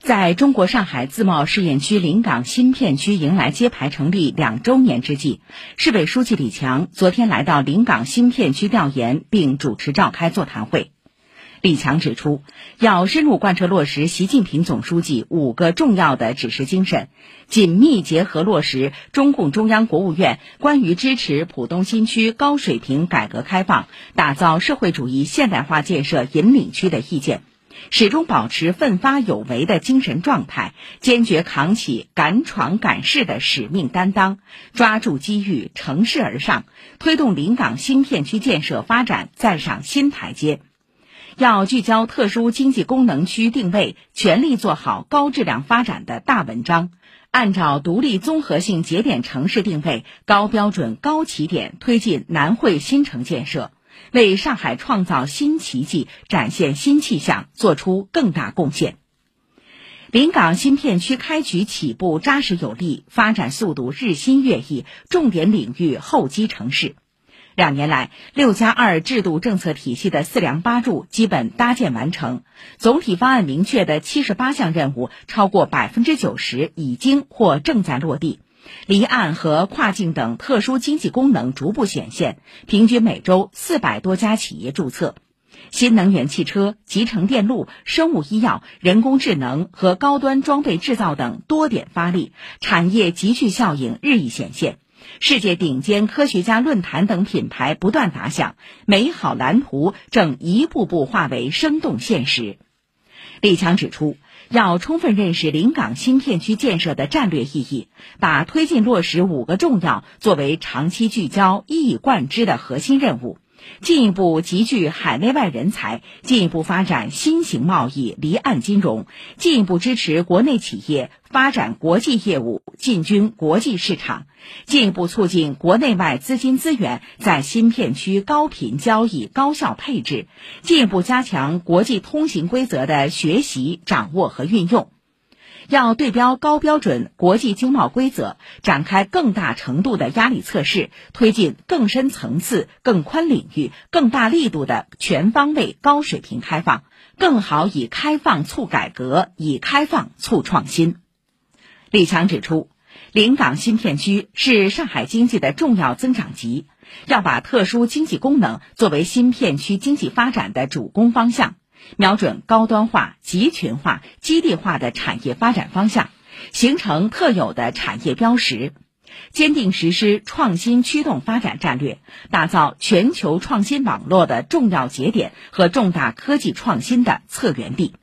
在中国上海自贸试验区临港新片区迎来揭牌成立两周年之际，市委书记李强昨天来到临港新片区调研，并主持召开座谈会。李强指出，要深入贯彻落实习近平总书记五个重要的指示精神，紧密结合落实中共中央、国务院关于支持浦东新区高水平改革开放、打造社会主义现代化建设引领区的意见，始终保持奋发有为的精神状态，坚决扛起敢闯敢试的使命担当，抓住机遇，乘势而上，推动临港新片区建设发展再上新台阶。要聚焦特殊经济功能区定位，全力做好高质量发展的大文章。按照独立综合性节点城市定位，高标准、高起点推进南汇新城建设，为上海创造新奇迹、展现新气象做出更大贡献。临港新片区开局起步扎实有力，发展速度日新月异，重点领域厚积成市。两年来，六加二制度政策体系的四梁八柱基本搭建完成，总体方案明确的七十八项任务超过百分之九十已经或正在落地，离岸和跨境等特殊经济功能逐步显现，平均每周四百多家企业注册，新能源汽车、集成电路、生物医药、人工智能和高端装备制造等多点发力，产业集聚效应日益显现。世界顶尖科学家论坛等品牌不断打响，美好蓝图正一步步化为生动现实。李强指出，要充分认识临港新片区建设的战略意义，把推进落实五个重要作为长期聚焦、一以贯之的核心任务。进一步集聚海内外人才，进一步发展新型贸易离岸金融，进一步支持国内企业发展国际业务，进军国际市场，进一步促进国内外资金资源在新片区高频交易、高效配置，进一步加强国际通行规则的学习、掌握和运用。要对标高标准国际经贸规则，展开更大程度的压力测试，推进更深层次、更宽领域、更大力度的全方位高水平开放，更好以开放促改革，以开放促创新。李强指出，临港新片区是上海经济的重要增长极，要把特殊经济功能作为新片区经济发展的主攻方向。瞄准高端化、集群化、基地化的产业发展方向，形成特有的产业标识，坚定实施创新驱动发展战略，打造全球创新网络的重要节点和重大科技创新的策源地。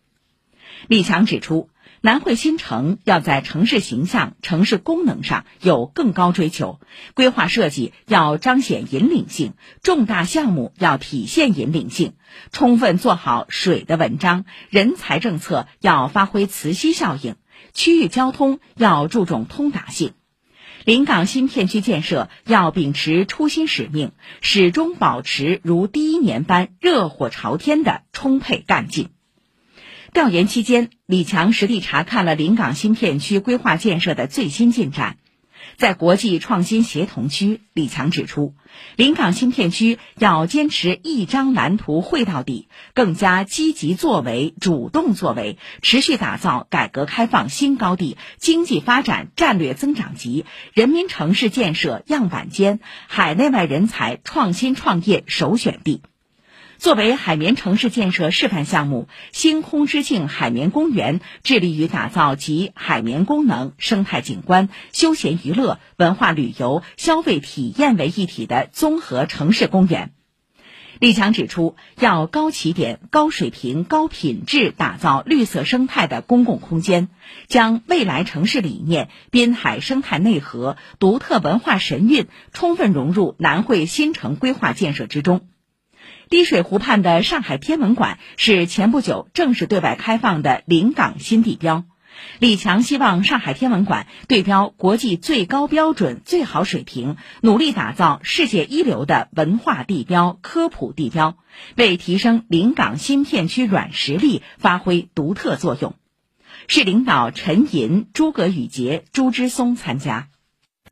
李强指出。南汇新城要在城市形象、城市功能上有更高追求，规划设计要彰显引领性，重大项目要体现引领性，充分做好水的文章，人才政策要发挥磁吸效应，区域交通要注重通达性，临港新片区建设要秉持初心使命，始终保持如第一年般热火朝天的充沛干劲。调研期间，李强实地查看了临港新片区规划建设的最新进展。在国际创新协同区，李强指出，临港新片区要坚持一张蓝图绘到底，更加积极作为、主动作为，持续打造改革开放新高地、经济发展战略增长极、人民城市建设样板间、海内外人才创新创业首选地。作为海绵城市建设示范项目，星空之境海绵公园致力于打造集海绵功能、生态景观、休闲娱乐、文化旅游、消费体验为一体的综合城市公园。李强指出，要高起点、高水平、高品质打造绿色生态的公共空间，将未来城市理念、滨海生态内核、独特文化神韵充分融入南汇新城规划建设之中。滴水湖畔的上海天文馆是前不久正式对外开放的临港新地标。李强希望上海天文馆对标国际最高标准、最好水平，努力打造世界一流的文化地标、科普地标，为提升临港新片区软实力发挥独特作用。市领导陈寅、诸葛宇杰、朱之松参加。